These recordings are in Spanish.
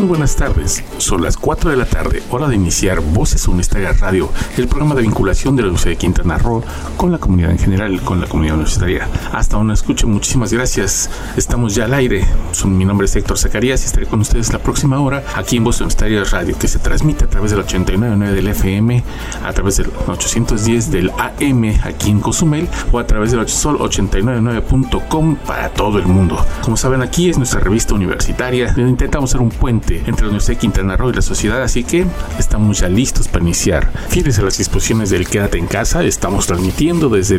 Muy buenas tardes, son las 4 de la tarde, hora de iniciar Voces Universitarias Radio, el programa de vinculación de la Universidad de Quintana Roo con la comunidad en general, con la comunidad universitaria. Hasta una escucha, muchísimas gracias. Estamos ya al aire. Mi nombre es Héctor Zacarías y estaré con ustedes la próxima hora aquí en Voces Universitarias Radio, que se transmite a través del 89.9 del FM, a través del 810 del AM aquí en Cozumel o a través del sol 899.com para todo el mundo. Como saben, aquí es nuestra revista universitaria, intentamos ser un puente entre la Universidad de Quintana Roo y la sociedad, así que estamos ya listos para iniciar. Fíjense a las disposiciones del Quédate en casa, estamos transmitiendo desde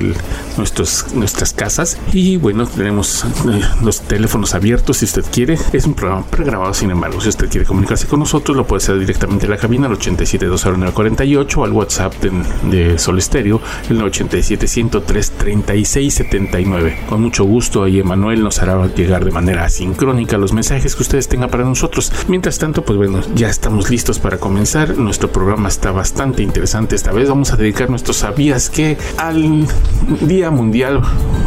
nuestros, nuestras casas y bueno, tenemos eh, los teléfonos abiertos si usted quiere. Es un programa pregrabado, sin embargo, si usted quiere comunicarse con nosotros, lo puede hacer directamente en la cabina al 87204948 o al WhatsApp de, de Sol Estéreo, el 87 103 Con mucho gusto, ahí Emanuel nos hará llegar de manera asincrónica los mensajes que ustedes tengan para nosotros. Mientras tanto, pues bueno, ya estamos listos para comenzar. Nuestro programa está bastante interesante. Esta vez vamos a dedicar nuestros sabías que al Día Mundial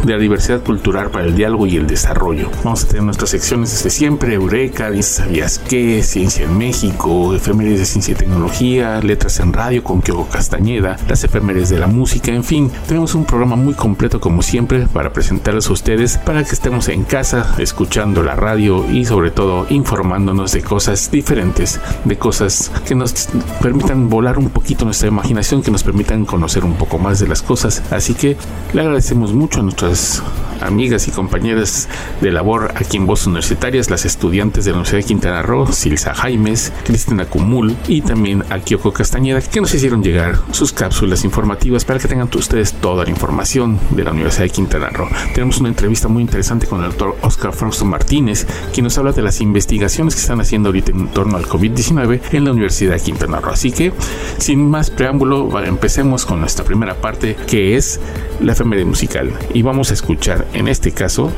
de la Diversidad Cultural para el Diálogo y el Desarrollo. Vamos a tener nuestras secciones desde siempre, Eureka, sabías qué, Ciencia en México, efemérides de Ciencia y Tecnología, Letras en Radio con Kyogo Castañeda, las efemérides de la música, en fin, tenemos un programa muy completo como siempre para presentarles a ustedes para que estemos en casa escuchando la radio y sobre todo informándonos de cosas diferentes, de cosas que nos permitan volar un poquito nuestra imaginación, que nos permitan conocer un poco más de las cosas. Así que le agradecemos mucho a nuestras amigas y compañeras de labor aquí en Voz Universitarias, las estudiantes de la Universidad de Quintana Roo, Silsa Jaimes, Cristina Cumul y también a Kyoko Castañeda, que nos hicieron llegar sus cápsulas informativas para que tengan ustedes toda la información de la Universidad de Quintana Roo. Tenemos una entrevista muy interesante con el doctor Oscar Fausto Martínez, quien nos habla de las investigaciones que están haciendo ahorita en torno al COVID-19 en la Universidad de Quintana Roo. Así que, sin más preámbulo, empecemos con nuestra primera parte, que es la efeméride musical. Y vamos a escuchar, en este caso,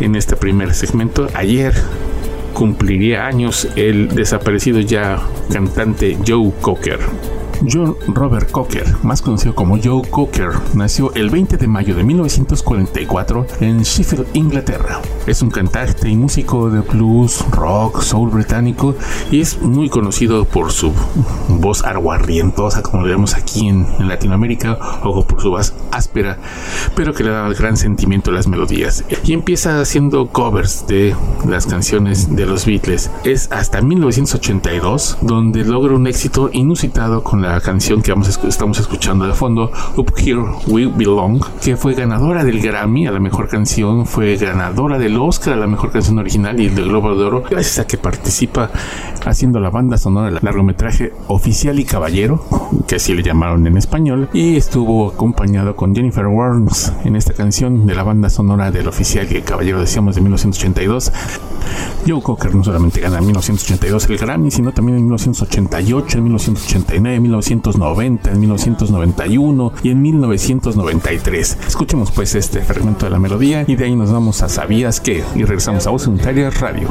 en este primer segmento, ayer cumpliría años el desaparecido ya cantante Joe Cocker. John Robert Cocker, más conocido como Joe Cocker, nació el 20 de mayo de 1944 en Sheffield, Inglaterra. Es un cantante y músico de blues, rock, soul británico y es muy conocido por su voz aguarrientosa, como le vemos aquí en, Latinoamérica, o por su voz áspera, pero que le da gran sentimiento a las melodías. Y empieza haciendo covers de las canciones de los Beatles. Es hasta 1982 donde logra un éxito inusitado con la la canción que vamos estamos escuchando de fondo, Up Here We Belong, que fue ganadora del Grammy a la mejor canción, fue ganadora del Oscar a la mejor canción original y el del Globo de Oro, gracias a que participa haciendo la banda sonora del largometraje Oficial y Caballero, que así le llamaron en español, y estuvo acompañado con Jennifer Warnes en esta canción de la banda sonora del Oficial y Caballero, decíamos, de 1982. Joe Cocker no solamente gana en 1982 el Grammy, sino también en 1988, en 1989, 1990, en 1991 y en 1993. Escuchemos pues este fragmento de la melodía y de ahí nos vamos a Sabías que y regresamos a Voz Unitaria Radio.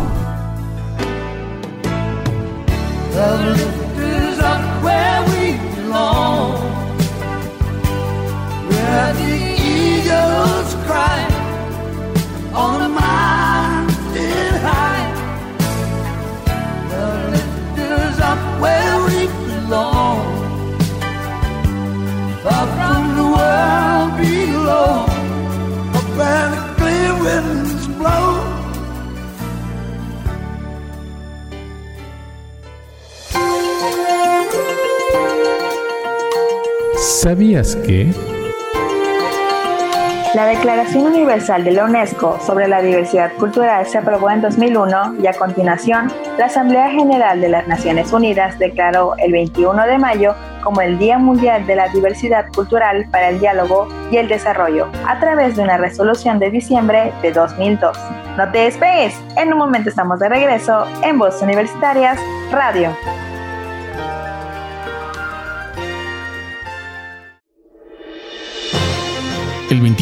¿Sabías que? La Declaración Universal de la UNESCO sobre la Diversidad Cultural se aprobó en 2001 y a continuación la Asamblea General de las Naciones Unidas declaró el 21 de mayo como el Día Mundial de la Diversidad Cultural para el Diálogo y el Desarrollo a través de una resolución de diciembre de 2002. No te despegues, en un momento estamos de regreso en Voz Universitarias Radio.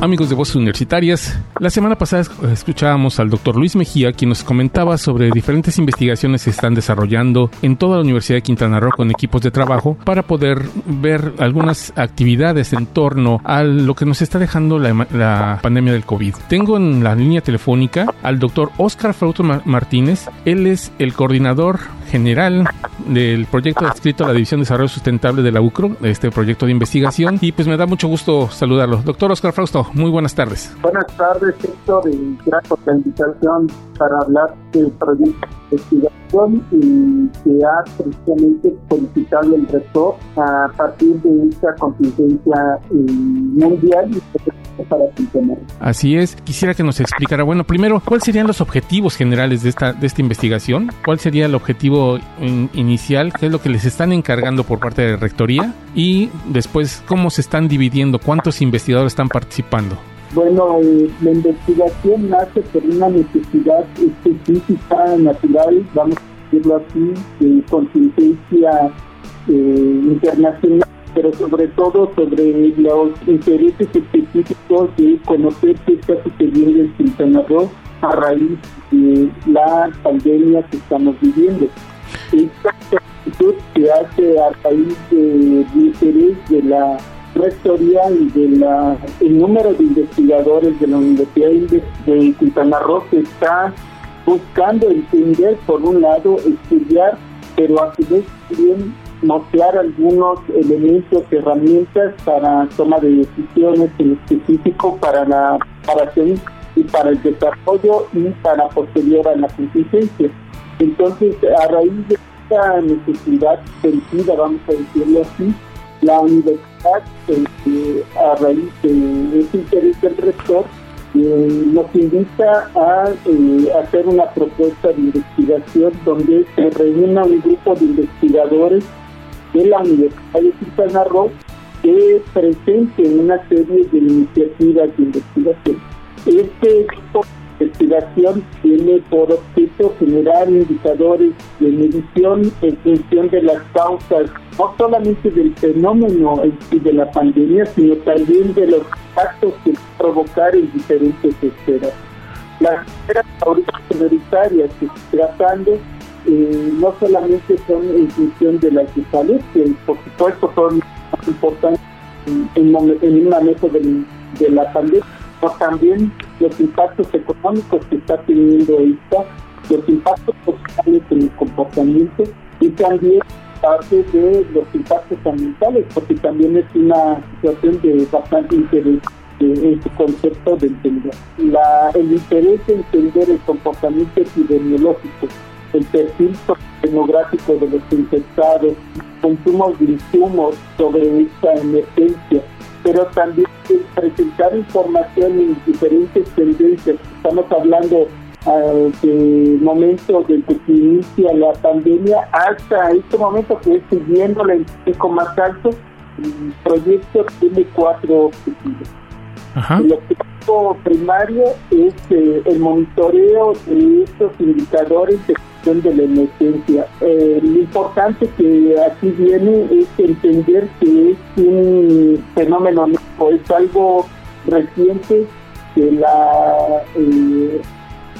Amigos de Voces Universitarias, la semana pasada escuchábamos al doctor Luis Mejía, quien nos comentaba sobre diferentes investigaciones que están desarrollando en toda la Universidad de Quintana Roo con equipos de trabajo para poder ver algunas actividades en torno a lo que nos está dejando la, pandemia del COVID. Tengo en la línea telefónica al doctor Oscar Frauto Martínez. Él es el coordinador general del proyecto adscrito a la División de Desarrollo Sustentable de la UCRO, este proyecto de investigación. Y pues me da mucho gusto saludarlo. Doctor Oscar Frausto, muy buenas tardes. Buenas tardes, Héctor, y gracias por la invitación para hablar del proyecto de investigación y que ha precisamente solicitado el rector a partir de esta contingencia eh, mundial y para Así es. Quisiera que nos explicara, bueno, primero, ¿cuáles serían los objetivos generales de esta, de esta investigación? ¿Cuál sería el objetivo inicial? ¿Qué es lo que les están encargando por parte de Rectoría? Y después, ¿cómo se están dividiendo? ¿Cuántos investigadores están participando? Bueno, eh, la investigación nace por una necesidad específica, natural, vamos a decirlo así, de contingencia eh, internacional pero sobre todo sobre los intereses específicos de conocer qué está sucediendo en Quintana Roo a raíz de la pandemia que estamos viviendo. Esta actitud se hace a raíz del interés de la rectoría y del el número de investigadores de la Universidad de Quintana Roo que está buscando entender, por un lado, estudiar, pero a su vez también mostrar algunos elementos, herramientas para toma de decisiones en específico para la preparación y para el desarrollo y para posterior a la contingencia. Entonces, a raíz de esta necesidad sentida, vamos a decirlo así, la universidad, eh, a raíz de ese interés del rector, eh, nos invita a eh, hacer una propuesta de investigación donde se reúna un grupo de investigadores de la Universidad de Quintana Roo que presente una serie de iniciativas de investigación. Este tipo de investigación tiene por objeto generar indicadores de medición en función de las causas, no solamente del fenómeno de la pandemia, sino también de los impactos que provocar en diferentes esferas. Las esferas prioritarias que se tratando eh, no solamente son en función de de salud, que por supuesto son importantes en, en, manejo de, la pandemia, sino también los impactos económicos que está teniendo esta, los impactos sociales en el comportamiento y también parte de los impactos ambientales, porque también es una situación de bastante interés en su concepto de entender. La, el interés de entender el comportamiento epidemiológico el perfil demográfico de los infectados, consumo de insumos sobre esta emergencia, pero también presentar información en diferentes tendencias. Estamos hablando uh, del momento desde que inicia la pandemia hasta este momento que es siguiendo el pico más alto, el proyecto tiene cuatro objetivos. El objetivo primario es eh, el monitoreo de estos indicadores de de la emergencia. Eh, lo importante que aquí viene es entender que es un fenómeno nuevo, es algo reciente que la eh,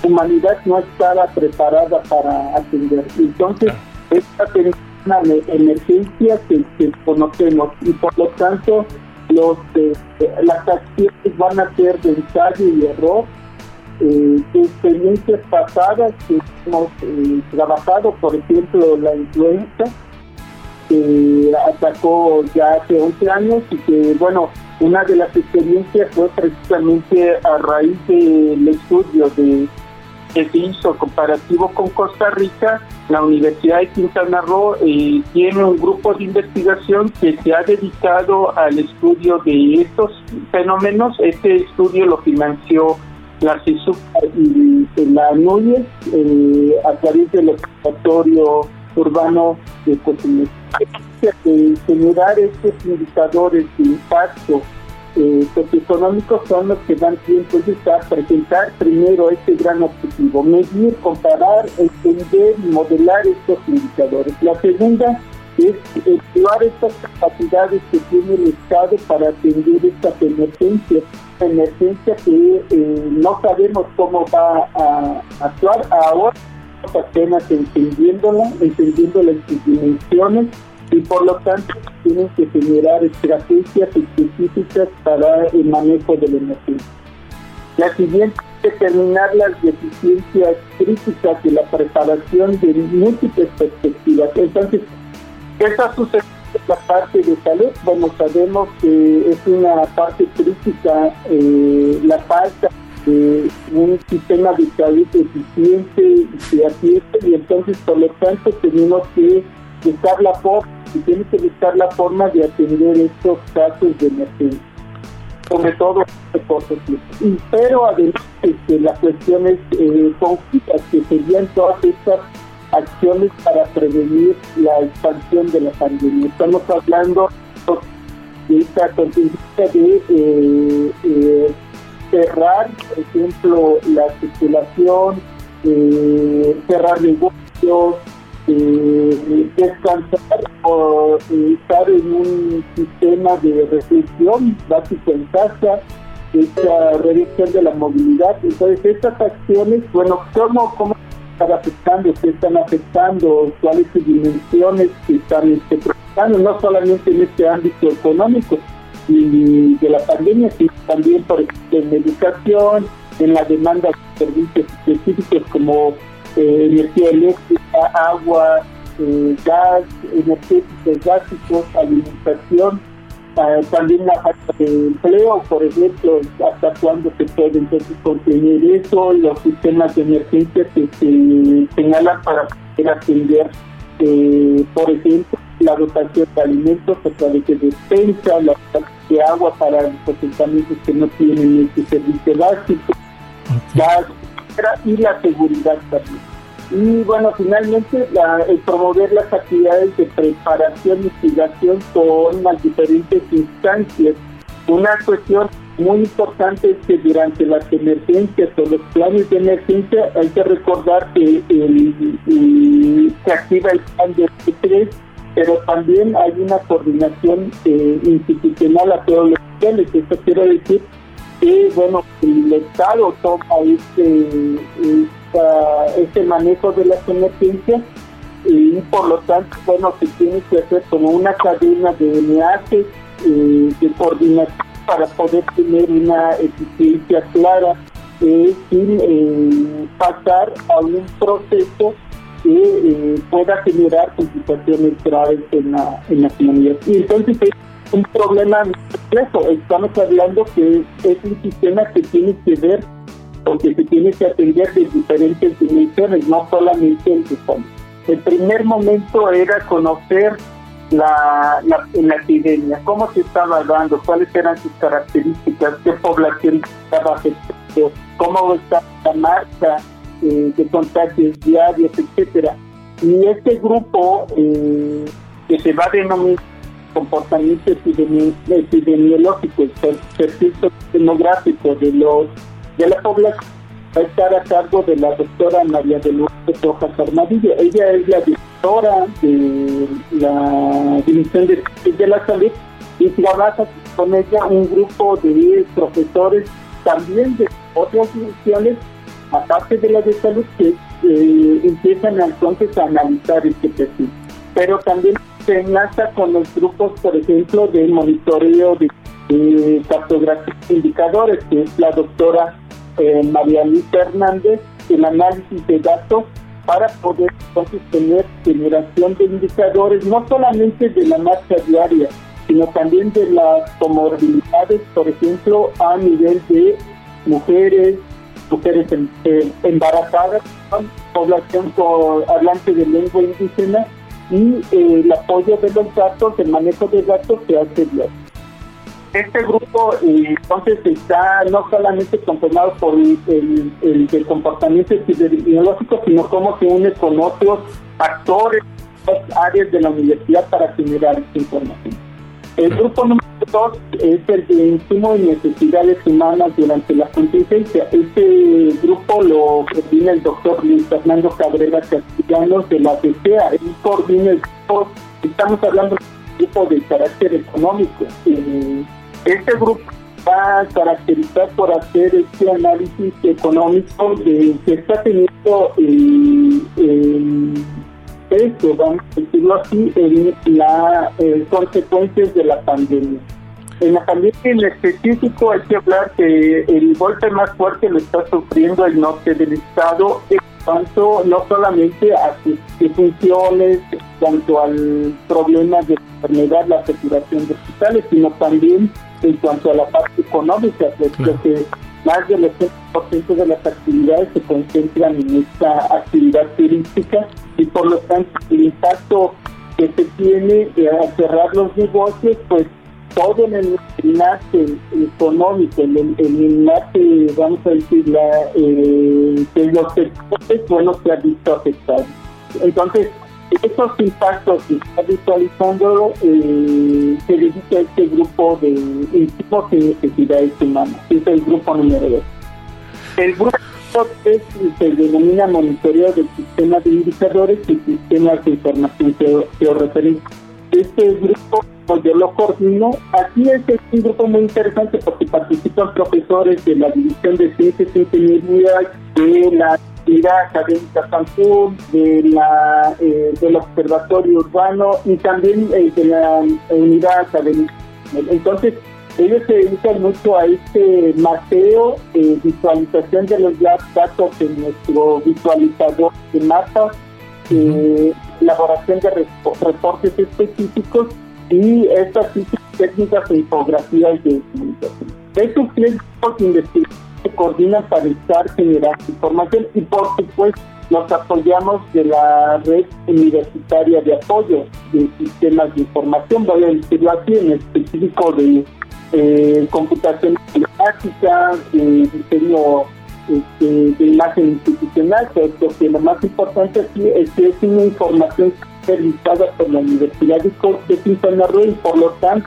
humanidad no estaba preparada para atender. Entonces, esta es una emergencia que, conocemos y por lo tanto los eh, las acciones van a ser de ensayo y error eh, experiencias pasadas que hemos eh, trabajado, por ejemplo, la influenza, que atacó ya hace 11 años y que, bueno, una de las experiencias fue precisamente a raíz del estudio de que se hizo comparativo con Costa Rica, la Universidad de Quintana Roo eh, tiene un grupo de investigación que se ha dedicado al estudio de estos fenómenos. Este estudio lo financió la CISUP y la NUYES eh, a través del Observatorio Urbano de Cochinilla. generar estos indicadores de impacto eh, socioeconómicos son los que dan tiempo a presentar primero este gran objetivo, medir, comparar, entender y modelar estos indicadores. La segunda es evaluar estas capacidades que tiene el Estado para atender estas emergencias, emergencia que eh, no sabemos cómo va a actuar ahora apenas entendiéndola, entendiéndola en sus dimensiones y por lo tanto tienen que generar estrategias específicas para el manejo de la. La siguiente determinar las deficiencias críticas de la preparación de múltiples perspectivas. Entonces, ¿qué está sucediendo en la parte de salud? Bueno, sabemos que es una parte crítica eh, la falta de un sistema de salud eficiente y que y entonces por lo tanto tenemos que buscar la forma tiene que buscar la forma de atender estos casos de emergencia, sobre todo de corto tiempo. pero además este, las cuestiones eh, que serían todas estas acciones para prevenir la expansión de la pandemia. Estamos hablando de esta contingencia de eh, eh, cerrar, por ejemplo, la circulación, eh, cerrar negocios, eh, descansar o eh, estar en un sistema de reflexión básico en casa, esta reducción de la movilidad. Entonces, estas acciones, bueno, ¿cómo, cómo están afectando? ¿Qué están afectando? ¿Cuáles son dimensiones que están este, No solamente en este ámbito económico y de la pandemia, sino también, por ejemplo, en educación, en la demanda de servicios específicos como eh, energía eléctrica, agua, eh, gas, energéticos básicos, alimentación, ah, también la falta de empleo, por ejemplo, hasta cuándo se puede entonces contener eso, los sistemas de emergencia que se señalan para poder atender, eh, por ejemplo, la dotación de alimentos a través de despensa, la de agua para los asentamientos que no tienen este servicio básico, gas, y la seguridad también. Y bueno, finalmente el promover las actividades de preparación y investigación con las diferentes instancias. Una cuestión muy importante es que durante las emergencias o los planes de emergencia hay que recordar que el, se activa el plan de 3 pero también hay una coordinación eh, institucional a todos los niveles. Esto quiere decir que, bueno, el Estado toma este, este manejo de las emergencias y por lo tanto, bueno, se tiene que hacer como una cadena de enlaces, eh, de coordinación para poder tener una eficiencia clara eh, sin eh, pasar a un proceso que pueda generar complicaciones graves en la, en la comunidad. Y entonces un problema complejo. Estamos hablando que es un sistema que tiene que ver o que se tiene que atender de diferentes dimensiones, no solamente el El primer momento era conocer la, la, epidemia, cómo se estaba dando, cuáles eran sus características, qué población estaba afectando, cómo está la marcha eh, de contagios diarios, etcétera. Y este grupo eh, que se va a denominar comportamiento epidemiológico, el perfil demográfico de los de la población va a estar a cargo de la doctora María de Lourdes Rojas Armadillo. Ella es la directora de la División de, la Salud y trabaja con ella un grupo de profesores también de otras divisiones, aparte de la de salud, que eh, empiezan entonces a analizar este perfil. Pero también se enlaza con los grupos, por ejemplo, de monitoreo de, cartografía de indicadores, que es la doctora eh, María Luisa Hernández, el análisis de datos para poder entonces tener generación de indicadores, no solamente de la marcha diaria, sino también de las comorbilidades, por ejemplo, a nivel de mujeres, mujeres embarazadas, población hablante de lengua indígena y el apoyo de los datos, el manejo de datos se hace bien. Este grupo entonces está no solamente conformado por el, el, comportamiento epidemiológico, sino como se une con otros actores, áreas de la universidad para generar esta información. El grupo número dos es el de insumo y necesidades humanas durante la contingencia. Este grupo lo coordina el doctor Luis Fernando Cabrera Castellanos de la DCA. Él coordina el grupo, estamos hablando de un grupo de carácter económico. Este grupo va a caracterizar por hacer este análisis económico de que está teniendo eh, esto, vamos a decirlo así, en las eh, consecuencias de la pandemia. En la pandemia en específico hay que hablar que el golpe más fuerte lo está sufriendo el norte del estado en cuanto no solamente a sus funciones, en cuanto al problema de enfermedad, la saturación de hospitales, sino también en cuanto a la parte económica, pues, que más del 80% de las actividades se concentran en esta actividad turística y por lo tanto el impacto que se tiene a cerrar los negocios, pues todo en el enlace económico, en el, enlace, vamos a decir, la, eh, de los sectores, bueno, se ha visto afectado. Entonces, esos impactos visualizando eh, se dedica a este grupo de insumos y necesidades humanas, es el grupo número dos. El grupo tres se denomina monitoreo del sistema de indicadores y sistemas de información georreferencia. Este grupo yo lo coordino. Aquí es un grupo muy interesante porque participan profesores de la División de Ciencias e Ingeniería, de la Unidad Académica Cancún, de la, eh, del Observatorio Urbano y también eh, de la Unidad Académica. Entonces, ellos se dedican mucho a este mapeo, eh, visualización de los datos en nuestro visualizador de mapas, eh, elaboración de reportes específicos y estas técnicas e infografías de comunicación. Estos tres grupos de investigación se coordinan para estar generando información y por supuesto nos apoyamos de la red universitaria de apoyo de sistemas de información, voy a decirlo así, en específico de eh, computación gráfica, de diseño este, de imagen institucional, pero lo más importante aquí es que es una información realizada por la Universidad de Quintana Roo y por lo tanto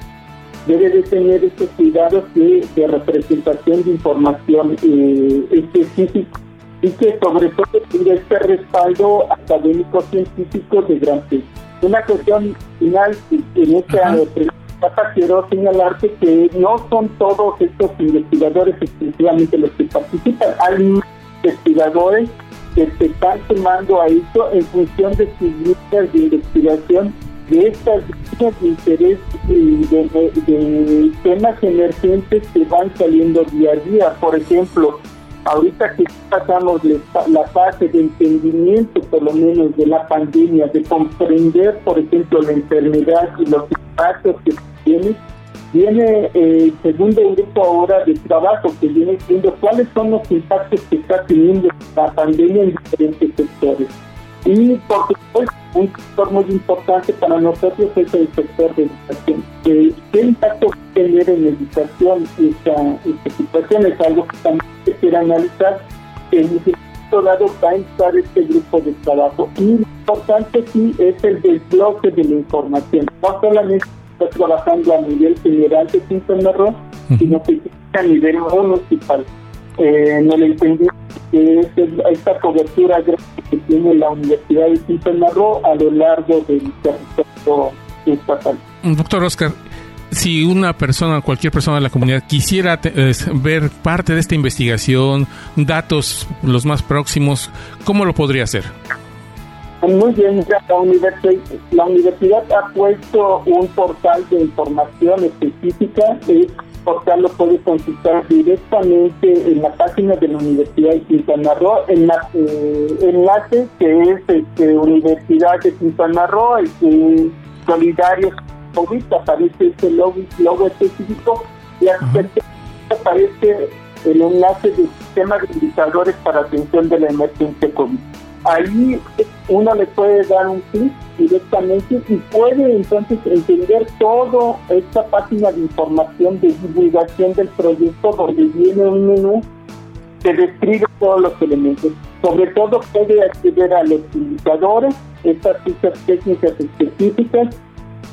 debe de tener estos cuidados de, representación de información eh, específica y que sobre todo tenga este respaldo académico científico de gran peso. Una cuestión final en esta pregunta quiero señalarte que no son todos estos investigadores exclusivamente los que participan, hay investigadores que se están sumando a esto en función de sus listas de investigación de estas líneas de interés y de, temas emergentes que van saliendo día a día. Por ejemplo, ahorita que pasamos la fase de entendimiento, por lo menos, de la pandemia, de comprender, por ejemplo, la enfermedad y los impactos que tiene, viene el eh, segundo grupo ahora de trabajo que viene viendo cuáles son los impactos que está teniendo la pandemia en diferentes sectores. Y por supuesto, un sector muy importante para nosotros es el sector de educación. ¿Qué impacto tener en educación esta, esta situación? Es algo que también se quiere analizar. En momento dado va a estar este grupo de trabajo. Y lo importante sí es el desbloque de la información. No solamente está trabajando a nivel general de Quintana Roo, sino que a nivel municipal. Eh, no le entendí que es esta cobertura que tiene la Universidad de Quintana Roo a lo largo del territorio estatal. Doctor Oscar, si una persona, cualquier persona de la comunidad quisiera ver parte de esta investigación, datos los más próximos, ¿cómo lo podría hacer? Muy bien, la universidad, la universidad ha puesto un portal de información específica. Este portal lo puede consultar directamente en la página de la Universidad de Quintana Roo, en la eh, enlace que es este, Universidad de Quintana Roo, el que Solidarios COVID, aparece este logo, logo específico y aparece el enlace del sistema de indicadores para atención de la emergencia COVID. Ahí uno le puede dar un clic directamente y puede entonces entender toda esta página de información de divulgación del proyecto donde viene un menú que describe todos los elementos. Sobre todo puede acceder a los indicadores, estas fichas técnicas específicas,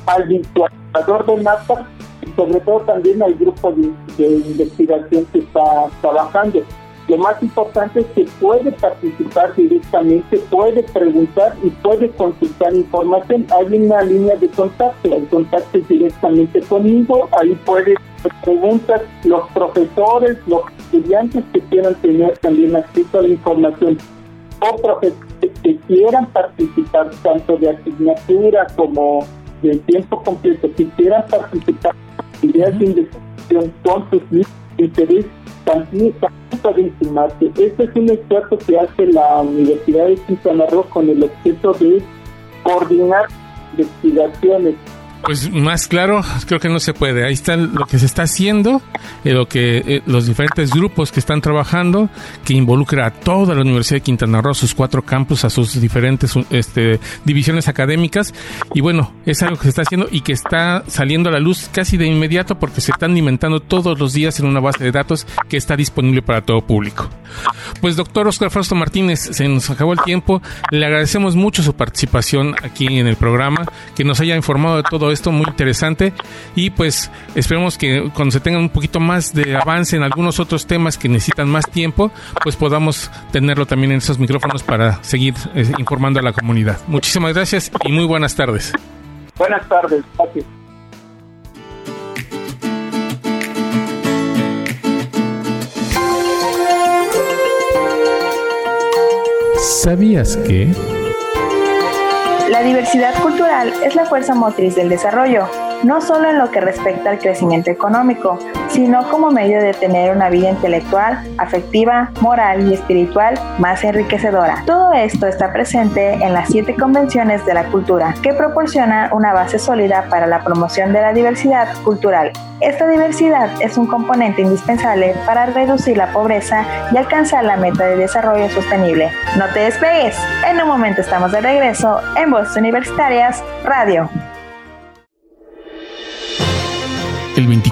al virtualizador de mapas y sobre todo también al grupo de, de investigación que está trabajando. Lo más importante es que puede participar directamente, puede preguntar y puede consultar información. Hay una línea de contacto, el contacto directamente conmigo, ahí puede preguntar los profesores, los estudiantes que quieran tener también acceso a la información o profesores que quieran participar tanto de asignatura como de tiempo completo, que quieran participar en de investigación con sus intereses también, también Este es un esfuerzo que hace la Universidad de Quintana Roo con el objeto de coordinar investigaciones pues más claro, creo que no se puede. Ahí está lo que se está haciendo, eh, lo que eh, los diferentes grupos que están trabajando, que involucra a toda la Universidad de Quintana Roo, a sus cuatro campus, a sus diferentes este, divisiones académicas. Y bueno, es algo que se está haciendo y que está saliendo a la luz casi de inmediato porque se están alimentando todos los días en una base de datos que está disponible para todo público. Pues doctor Oscar Fausto Martínez, se nos acabó el tiempo. Le agradecemos mucho su participación aquí en el programa, que nos haya informado de todo esto muy interesante y pues esperemos que cuando se tenga un poquito más de avance en algunos otros temas que necesitan más tiempo, pues podamos tenerlo también en esos micrófonos para seguir eh, informando a la comunidad. Muchísimas gracias y muy buenas tardes. Buenas tardes, ¿Sabías que... La diversidad cultural es la fuerza motriz del desarrollo, no solo en lo que respecta al crecimiento económico, sino como medio de tener una vida intelectual, afectiva, moral y espiritual más enriquecedora. Todo esto está presente en las siete convenciones de la cultura, que proporciona una base sólida para la promoción de la diversidad cultural. Esta diversidad es un componente indispensable para reducir la pobreza y alcanzar la meta de desarrollo sostenible. No te despegues, en un momento estamos de regreso en Voces Universitarias Radio.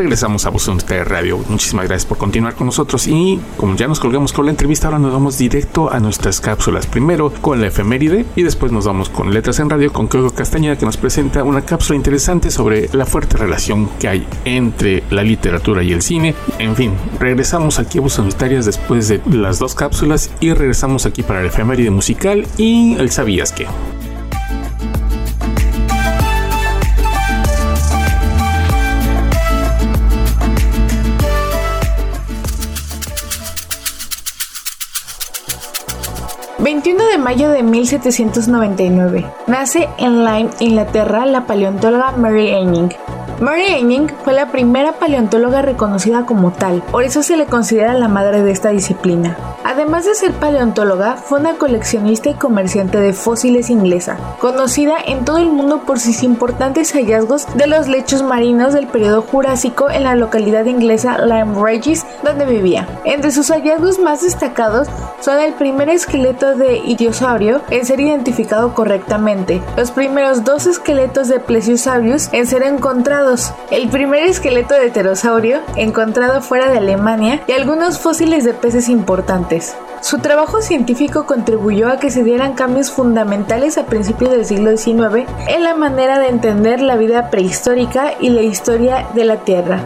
Regresamos a Voz Radio. Muchísimas gracias por continuar con nosotros y como ya nos colgamos con la entrevista, ahora nos vamos directo a nuestras cápsulas. Primero con la efeméride y después nos vamos con Letras en Radio con Coco Castañeda que nos presenta una cápsula interesante sobre la fuerte relación que hay entre la literatura y el cine. En fin, regresamos aquí a Universitarias después de las dos cápsulas y regresamos aquí para la efeméride musical y el sabías que. 21 de mayo de 1799. Nace en Lyme, Inglaterra, la paleontóloga Mary Anning. Mary Anning fue la primera paleontóloga reconocida como tal, por eso se le considera la madre de esta disciplina. Además de ser paleontóloga, fue una coleccionista y comerciante de fósiles inglesa, conocida en todo el mundo por sus importantes hallazgos de los lechos marinos del periodo Jurásico en la localidad inglesa Lyme Regis, donde vivía. Entre sus hallazgos más destacados son el primer esqueleto de idiosaurio en ser identificado correctamente, los primeros dos esqueletos de Plesiosaurus en ser encontrados el primer esqueleto de pterosaurio encontrado fuera de Alemania y algunos fósiles de peces importantes. Su trabajo científico contribuyó a que se dieran cambios fundamentales a principios del siglo XIX en la manera de entender la vida prehistórica y la historia de la Tierra.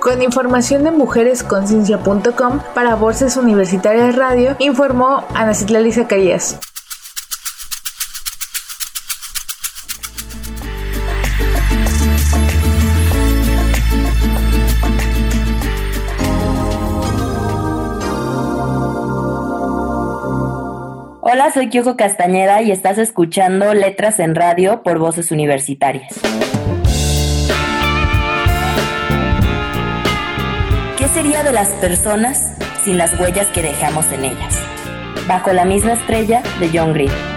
Con información de mujeresconciencia.com para Bolsas Universitarias Radio, informó Ana Citlali Zacarías. Hola, soy Kyoko Castañeda y estás escuchando Letras en Radio por Voces Universitarias. ¿Qué sería de las personas sin las huellas que dejamos en ellas? Bajo la misma estrella de John Green.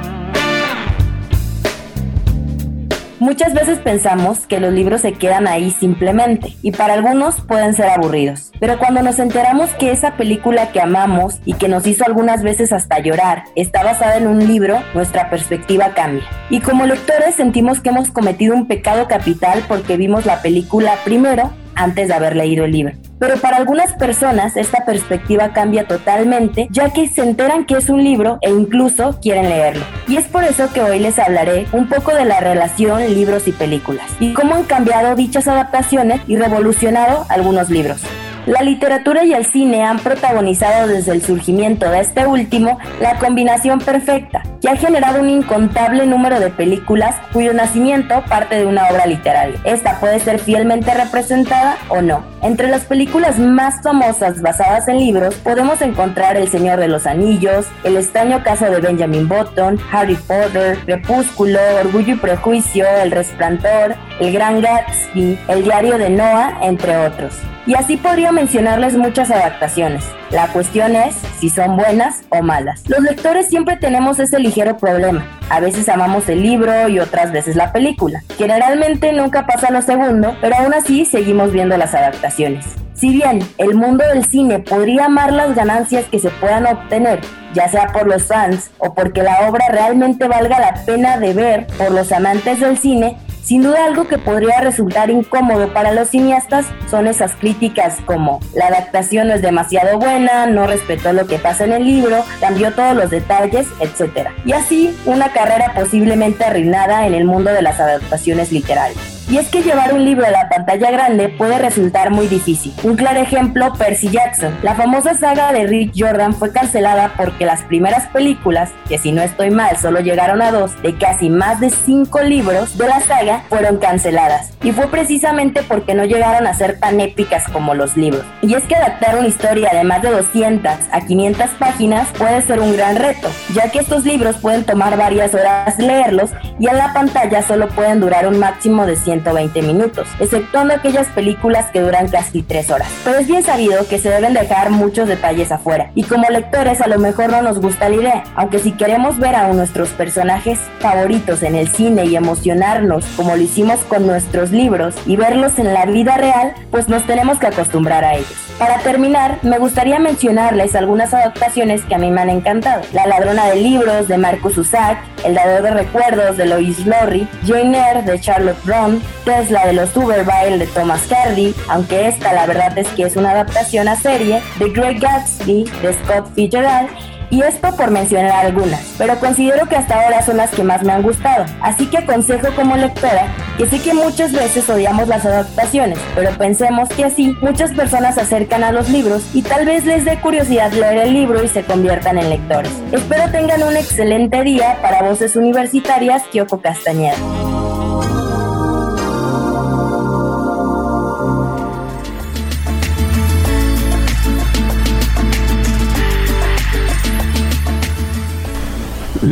Muchas veces pensamos que los libros se quedan ahí simplemente y para algunos pueden ser aburridos. Pero cuando nos enteramos que esa película que amamos y que nos hizo algunas veces hasta llorar está basada en un libro, nuestra perspectiva cambia. Y como lectores sentimos que hemos cometido un pecado capital porque vimos la película primero antes de haber leído el libro. Pero para algunas personas esta perspectiva cambia totalmente, ya que se enteran que es un libro e incluso quieren leerlo. Y es por eso que hoy les hablaré un poco de la relación libros y películas, y cómo han cambiado dichas adaptaciones y revolucionado algunos libros. La literatura y el cine han protagonizado desde el surgimiento de este último la combinación perfecta, que ha generado un incontable número de películas cuyo nacimiento parte de una obra literaria. Esta puede ser fielmente representada o no. Entre las películas más famosas basadas en libros podemos encontrar El Señor de los Anillos, El extraño caso de Benjamin Button, Harry Potter, Crepúsculo, Orgullo y Prejuicio, El Resplandor, El Gran Gatsby, El Diario de Noah, entre otros. Y así podría mencionarles muchas adaptaciones. La cuestión es si son buenas o malas. Los lectores siempre tenemos ese ligero problema. A veces amamos el libro y otras veces la película. Generalmente nunca pasa lo segundo, pero aún así seguimos viendo las adaptaciones. Si bien el mundo del cine podría amar las ganancias que se puedan obtener, ya sea por los fans o porque la obra realmente valga la pena de ver por los amantes del cine, sin duda algo que podría resultar incómodo para los cineastas son esas críticas como la adaptación no es demasiado buena, no respetó lo que pasa en el libro, cambió todos los detalles, etc. Y así una carrera posiblemente arruinada en el mundo de las adaptaciones literarias. Y es que llevar un libro a la pantalla grande puede resultar muy difícil. Un claro ejemplo, Percy Jackson. La famosa saga de Rick Jordan fue cancelada porque las primeras películas, que si no estoy mal solo llegaron a dos, de casi más de cinco libros de la saga, fueron canceladas. Y fue precisamente porque no llegaron a ser tan épicas como los libros. Y es que adaptar una historia de más de 200 a 500 páginas puede ser un gran reto, ya que estos libros pueden tomar varias horas leerlos y en la pantalla solo pueden durar un máximo de 100 120 minutos, exceptuando aquellas películas que duran casi 3 horas. Pero es bien sabido que se deben dejar muchos detalles afuera, y como lectores a lo mejor no nos gusta la idea, aunque si queremos ver a nuestros personajes favoritos en el cine y emocionarnos como lo hicimos con nuestros libros y verlos en la vida real, pues nos tenemos que acostumbrar a ellos. Para terminar, me gustaría mencionarles algunas adaptaciones que a mí me han encantado. La ladrona de libros de Marcus Usack, El dador de recuerdos de Lois Lorry, Jane Eyre de Charlotte Brown, Tesla de los Uberville de Thomas Cardy, aunque esta la verdad es que es una adaptación a serie, The Great Gatsby de Scott Fitzgerald y esto por mencionar algunas, pero considero que hasta ahora son las que más me han gustado. Así que aconsejo como lectora que sé que muchas veces odiamos las adaptaciones, pero pensemos que así muchas personas se acercan a los libros y tal vez les dé curiosidad leer el libro y se conviertan en lectores. Espero tengan un excelente día para Voces Universitarias Kyoko Castañeda.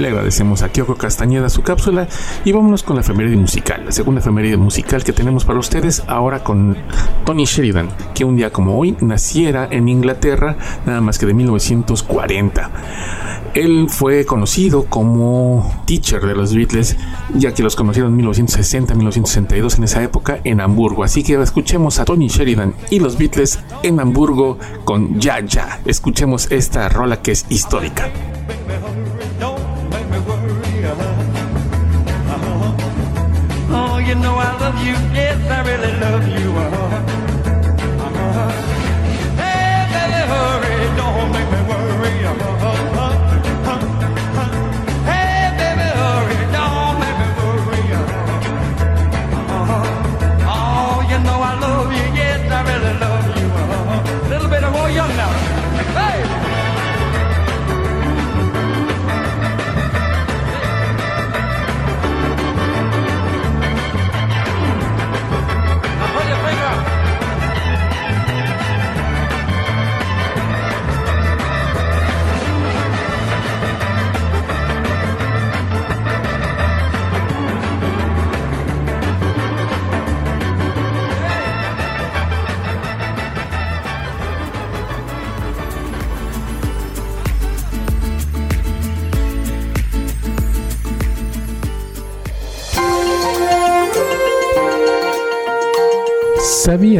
Le agradecemos a Kyoko Castañeda su cápsula y vámonos con la efeméride musical, la segunda efeméride musical que tenemos para ustedes ahora con Tony Sheridan, que un día como hoy naciera en Inglaterra, nada más que de 1940. Él fue conocido como teacher de los Beatles, ya que los conocieron en 1960-1962 en esa época en Hamburgo. Así que escuchemos a Tony Sheridan y los Beatles en Hamburgo con Ya Ya. Escuchemos esta rola que es histórica. You know I love you. Yes, I really love you. Uh-huh. Uh-huh. Hey, baby, hurry, don't make me worry.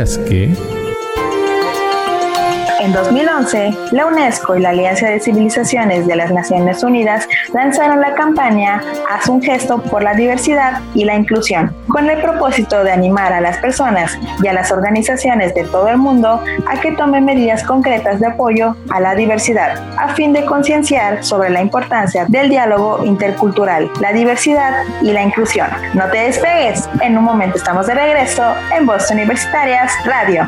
¿Sabías que... En 2011, la UNESCO y la Alianza de Civilizaciones de las Naciones Unidas lanzaron la campaña Haz un gesto por la diversidad y la inclusión, con el propósito de animar a las personas y a las organizaciones de todo el mundo a que tomen medidas concretas de apoyo a la diversidad, a fin de concienciar sobre la importancia del diálogo intercultural, la diversidad y la inclusión. No te despegues, en un momento estamos de regreso en Voz Universitarias Radio.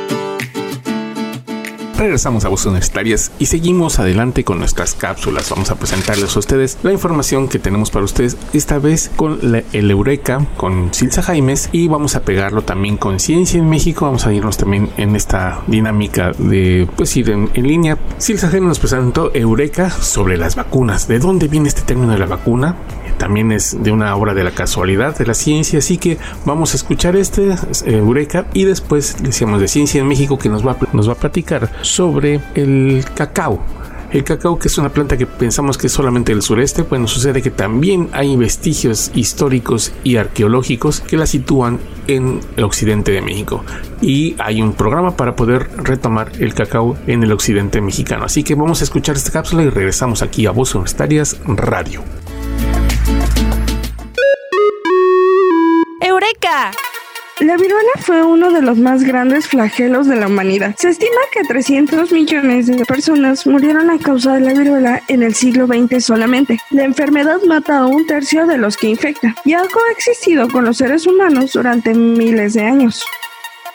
Regresamos a Voces Universitarias y seguimos adelante con nuestras cápsulas. Vamos a presentarles a ustedes la información que tenemos para ustedes, esta vez con el Eureka, con Silsa Jaimes, y vamos a pegarlo también con Ciencia en México. Vamos a irnos también en esta dinámica de pues ir en, línea. Silsa Jaimes nos presentó Eureka sobre las vacunas. ¿De dónde viene este término de la vacuna? También es de una obra de la casualidad de la ciencia, así que vamos a escuchar este Eureka y después decíamos de Ciencia en México que nos va, nos va a platicar sobre el cacao. El cacao, que es una planta que pensamos que es solamente del sureste, bueno, sucede que también hay vestigios históricos y arqueológicos que la sitúan en el occidente de México. Y hay un programa para poder retomar el cacao en el occidente mexicano. Así que vamos a escuchar esta cápsula y regresamos aquí a Voz Universitarias Radio. La viruela fue uno de los más grandes flagelos de la humanidad. Se estima que 300 millones de personas murieron a causa de la viruela en el siglo XX solamente. La enfermedad mata a un tercio de los que infecta y ha coexistido con los seres humanos durante miles de años.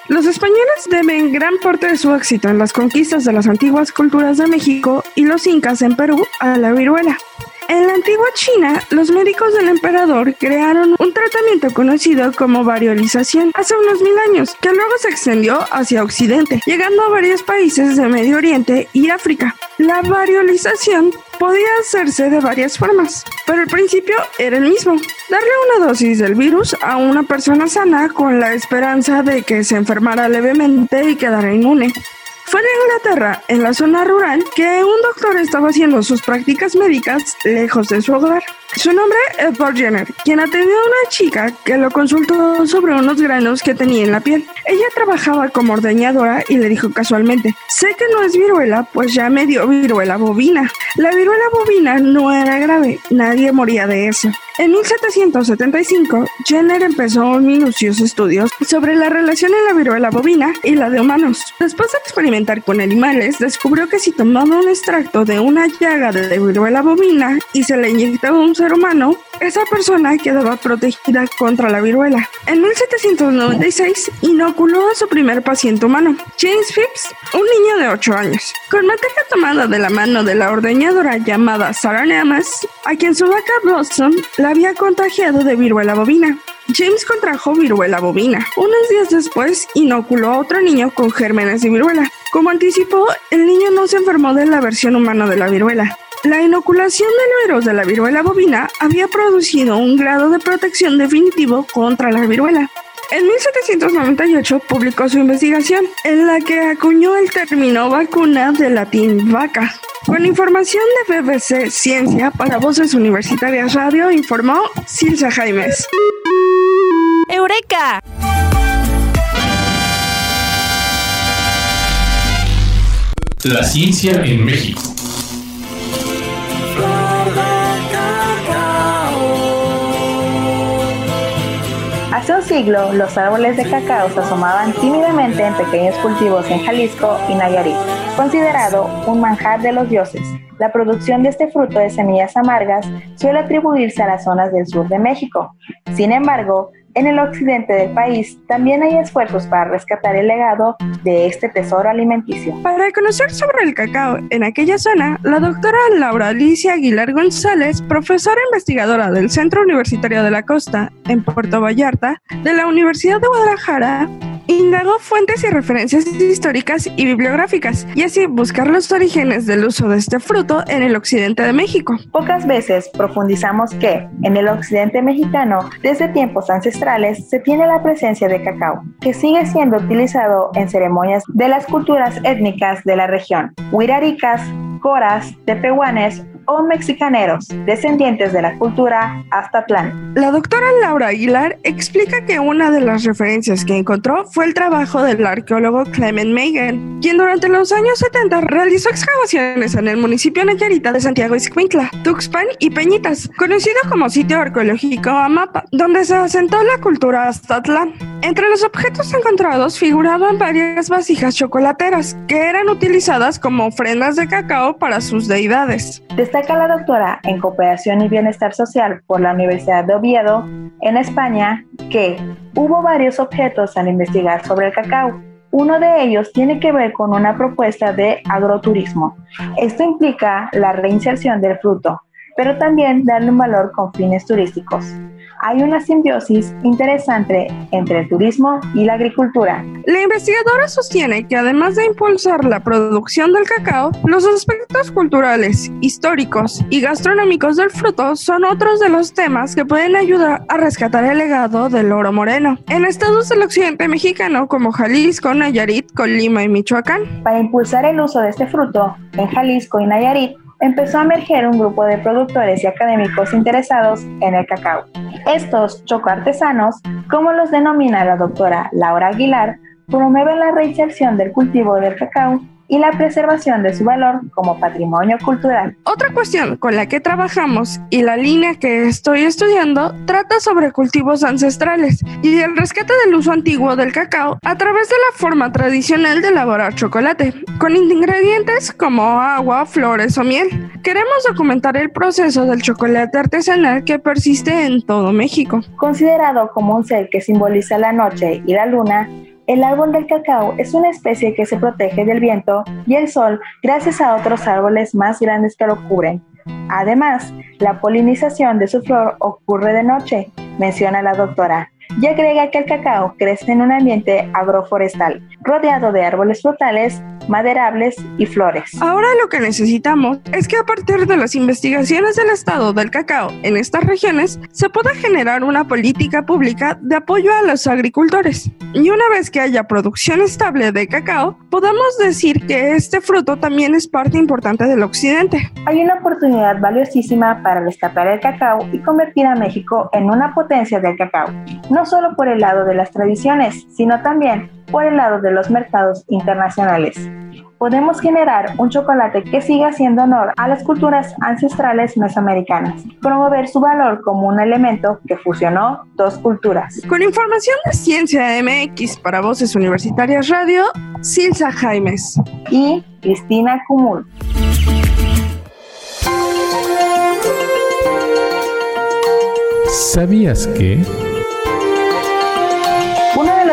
Los españoles deben gran parte de su éxito en las conquistas de las antiguas culturas de México y los incas en Perú a la viruela. En la antigua China, los médicos del emperador crearon un tratamiento conocido como variolización hace unos mil años, que luego se extendió hacia Occidente, llegando a varios países de Medio Oriente y África. La variolización podía hacerse de varias formas, pero el principio era el mismo. Darle una dosis del virus a una persona sana con la esperanza de que se enfermara levemente y quedara inmune. Fue en Inglaterra, en la zona rural, que un doctor estaba haciendo sus prácticas médicas lejos de su hogar. Su nombre es Edward Jenner, quien atendió a una chica que lo consultó sobre unos granos que tenía en la piel. Ella trabajaba como ordeñadora y le dijo casualmente, sé que no es viruela, pues ya me dio viruela bovina. La viruela bovina no era grave, nadie moría de eso. En 1775, Jenner empezó un minucioso estudio sobre la relación en la viruela bovina y la de humanos. Después de experimentar con animales, descubrió que si tomaba un extracto de una llaga de viruela bovina y se le inyectaba un ser humano, esa persona quedaba protegida contra la viruela. En 1796 inoculó a su primer paciente humano, James Phipps, un niño de 8 años, con materia tomada de la mano de la ordeñadora llamada Sarah Nemes, a quien su vaca Blossom la había contagiado de viruela bovina. James contrajo viruela bovina. Unos días después, inoculó a otro niño con gérmenes de viruela. Como anticipó, el niño no se enfermó de la versión humana de la viruela. La inoculación del virus de la viruela bovina había producido un grado de protección definitivo contra la viruela. En 1798 publicó su investigación, en la que acuñó el término vacuna de latín vaca. Con información de BBC Ciencia para Voces Universitarias Radio, informó Silsa Jaimes. ¡Eureka! La ciencia en México. Los árboles de cacao se asomaban tímidamente en pequeños cultivos en Jalisco y Nayarit, considerado un manjar de los dioses. La producción de este fruto de semillas amargas suele atribuirse a las zonas del sur de México. Sin embargo, en el occidente del país también hay esfuerzos para rescatar el legado de este tesoro alimenticio. Para conocer sobre el cacao en aquella zona, la doctora Laura Alicia Aguilar González, profesora investigadora del Centro Universitario de la Costa en Puerto Vallarta de la Universidad de Guadalajara, indagó fuentes y referencias históricas y bibliográficas y así buscar los orígenes del uso de este fruto en el occidente de México. Pocas veces profundizamos que en el occidente mexicano, desde tiempos ancestrales, se tiene la presencia de cacao, que sigue siendo utilizado en ceremonias de las culturas étnicas de la región, huiraricas, coras, tepehuanes o mexicaneros, descendientes de la cultura Aztatlán. La doctora Laura Aguilar explica que una de las referencias que encontró fue el trabajo del arqueólogo Clement Megan, quien durante los años 70 realizó excavaciones en el municipio Nayarita de Santiago Iscuintla, Tuxpan y Peñitas, conocido como sitio arqueológico Amapa, donde se asentó la cultura Aztatlán. Entre los objetos encontrados figuraban varias vasijas chocolateras que eran utilizadas como ofrendas de cacao para sus deidades. Destaca la doctora en Cooperación y Bienestar Social por la Universidad de Oviedo, en España, que hubo varios objetos al investigar sobre el cacao. Uno de ellos tiene que ver con una propuesta de agroturismo. Esto implica la reinserción del fruto, pero también darle un valor con fines turísticos hay una simbiosis interesante entre el turismo y la agricultura. La investigadora sostiene que además de impulsar la producción del cacao, los aspectos culturales, históricos y gastronómicos del fruto son otros de los temas que pueden ayudar a rescatar el legado del oro moreno. En estados del occidente mexicano como Jalisco, Nayarit, Colima y Michoacán. Para impulsar el uso de este fruto en Jalisco y Nayarit, empezó a emerger un grupo de productores y académicos interesados en el cacao. Estos chocoartesanos, como los denomina la doctora Laura Aguilar, promueven la reinserción del cultivo del cacao y la preservación de su valor como patrimonio cultural. Otra cuestión con la que trabajamos y la línea que estoy estudiando trata sobre cultivos ancestrales y el rescate del uso antiguo del cacao a través de la forma tradicional de elaborar chocolate, con ingredientes como agua, flores o miel. Queremos documentar el proceso del chocolate artesanal que persiste en todo México. Considerado como un ser que simboliza la noche y la luna, el árbol del cacao es una especie que se protege del viento y el sol gracias a otros árboles más grandes que lo cubren. Además, la polinización de su flor ocurre de noche, menciona la doctora y agrega que el cacao crece en un ambiente agroforestal, rodeado de árboles frutales, maderables y flores. Ahora lo que necesitamos es que a partir de las investigaciones del estado del cacao en estas regiones se pueda generar una política pública de apoyo a los agricultores. Y una vez que haya producción estable de cacao, podamos decir que este fruto también es parte importante del occidente. Hay una oportunidad valiosísima para rescatar el cacao y convertir a México en una potencia del cacao no solo por el lado de las tradiciones, sino también por el lado de los mercados internacionales. Podemos generar un chocolate que siga haciendo honor a las culturas ancestrales mesoamericanas, promover su valor como un elemento que fusionó dos culturas. Con información de Ciencia MX para Voces Universitarias Radio, Silsa Jaimes y Cristina Cumul. ¿Sabías que...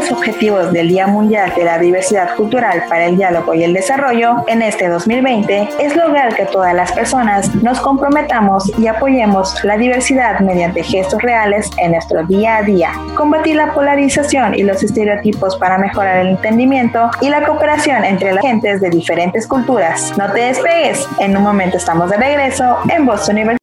Los objetivos del Día Mundial de la Diversidad Cultural para el Diálogo y el Desarrollo en este 2020 es lograr que todas las personas nos comprometamos y apoyemos la diversidad mediante gestos reales en nuestro día a día, combatir la polarización y los estereotipos para mejorar el entendimiento y la cooperación entre las gentes de diferentes culturas. No te despegues, en un momento estamos de regreso en Boston University.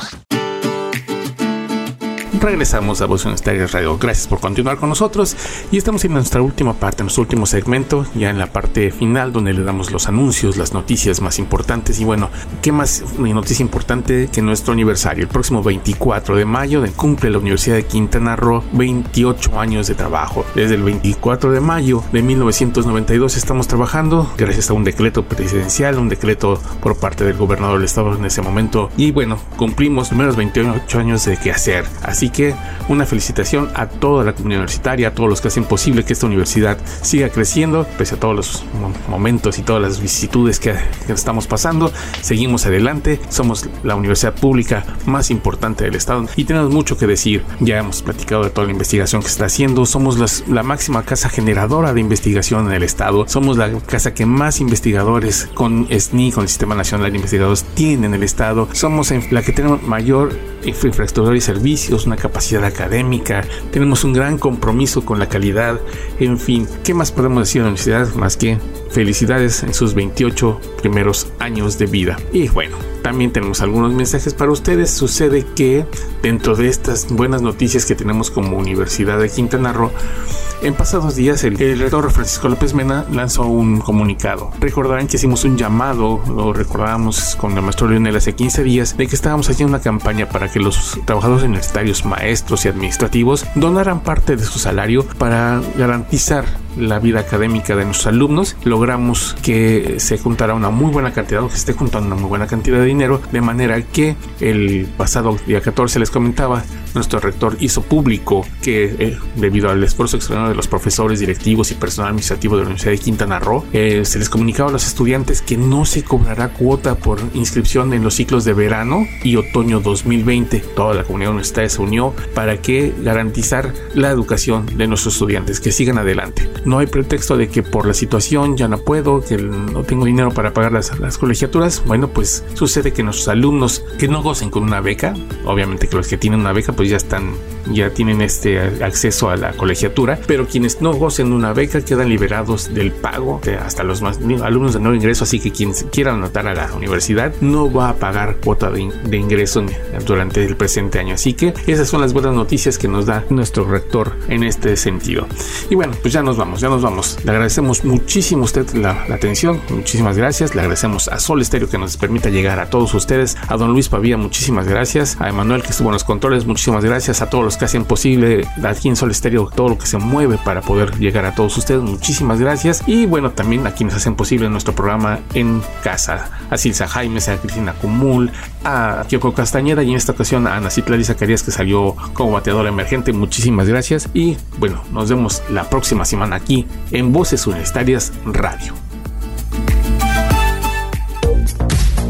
Regresamos a Voz Universitaria Radio. Gracias por continuar con nosotros y estamos en nuestra última parte, nuestro último segmento, ya en la parte final donde le damos los anuncios, las noticias más importantes y bueno, ¿qué más noticia importante que nuestro aniversario? El próximo 24 de mayo cumple la Universidad de Quintana Roo 28 años de trabajo. Desde el 24 de mayo de 1992 estamos trabajando gracias a un decreto presidencial, un decreto por parte del gobernador del estado en ese momento y bueno, cumplimos los primeros 28 años de qué hacer. Así que una felicitación a toda la comunidad universitaria, a todos los que hacen posible que esta universidad siga creciendo, pese a todos los momentos y todas las vicisitudes que, estamos pasando. Seguimos adelante, somos la universidad pública más importante del estado y tenemos mucho que decir. Ya hemos platicado de toda la investigación que está haciendo, somos la máxima casa generadora de investigación en el estado, somos la casa que más investigadores con SNI, con el Sistema Nacional de Investigadores, tiene en el estado, somos la que tenemos mayor infraestructura y servicios, capacidad académica, tenemos un gran compromiso con la calidad, en fin, ¿qué más podemos decir de la universidad más que felicidades en sus 28 primeros años de vida? Y bueno, también tenemos algunos mensajes para ustedes. Sucede que dentro de estas buenas noticias que tenemos como Universidad de Quintana Roo, en pasados días el, rector Francisco López Mena lanzó un comunicado. Recordarán que hicimos un llamado, lo recordábamos con el maestro Leonel hace 15 días, de que estábamos haciendo una campaña para que los trabajadores universitarios, maestros y administrativos donaran parte de su salario para garantizar la vida académica de nuestros alumnos, logramos que se juntara una muy buena cantidad, o que esté juntando una muy buena cantidad de dinero, de manera que el pasado día 14 les comentaba, nuestro rector hizo público que eh, debido al esfuerzo extraordinario de los profesores, directivos y personal administrativo de la Universidad de Quintana Roo, eh, se les comunicaba a los estudiantes que no se cobrará cuota por inscripción en los ciclos de verano y otoño 2020. Toda la comunidad universitaria se unió para que garantizar la educación de nuestros estudiantes, que sigan adelante. No hay pretexto de que por la situación ya no puedo, que no tengo dinero para pagar las, las colegiaturas. Bueno, pues sucede que nuestros alumnos que no gocen con una beca, obviamente que los que tienen una beca pues ya están ya tienen este acceso a la colegiatura, pero quienes no gocen una beca quedan liberados del pago hasta los más alumnos de nuevo ingreso, así que quien quiera anotar a la universidad no va a pagar cuota de, ingreso durante el presente año. Así que esas son las buenas noticias que nos da nuestro rector en este sentido. Y bueno, pues ya nos vamos ya nos vamos. Le agradecemos muchísimo a usted la, atención, muchísimas gracias. Le agradecemos a Sol Estéreo que nos permita llegar a todos ustedes, a don Luis Pavía, muchísimas gracias, a Emanuel que estuvo en los controles, muchísimas gracias, a todos los que hacen posible aquí en Sol Estéreo todo lo que se mueve para poder llegar a todos ustedes, muchísimas gracias. Y bueno, también a quienes hacen posible nuestro programa en casa, a Silsa Jaime, a Cristina Cumul, a Kyoko Castañeda y en esta ocasión a Ana Citlari Zacarías que salió como bateadora emergente, muchísimas gracias. Y bueno, nos vemos la próxima semana aquí en Voces Universitarias Radio.